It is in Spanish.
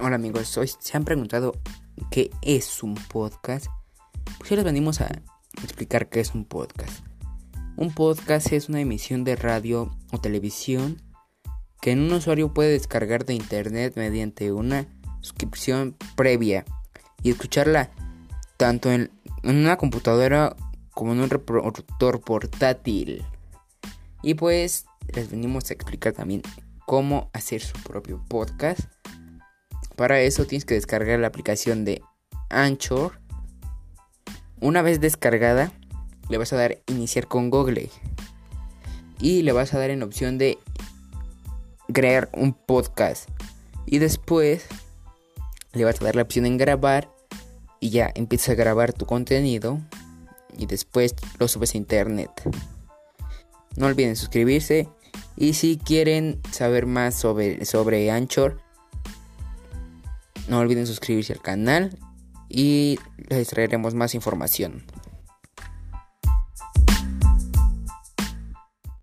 Hola amigos, hoy se han preguntado qué es un podcast. Pues hoy les venimos a explicar qué es un podcast. Un podcast es una emisión de radio o televisión que un usuario puede descargar de internet mediante una suscripción previa y escucharla tanto en, una computadora como en un reproductor portátil. Y pues les venimos a explicar también cómo hacer su propio podcast para eso tienes que descargar la aplicación de Anchor. Una vez descargada, le vas a dar iniciar con Google. Y le vas a dar en opción de crear un podcast. Y después le vas a dar la opción en grabar. Y ya empiezas a grabar tu contenido. Y después lo subes a internet. No olviden suscribirse. Y si quieren saber más sobre, sobre Anchor, no olviden suscribirse al canal y les traeremos más información.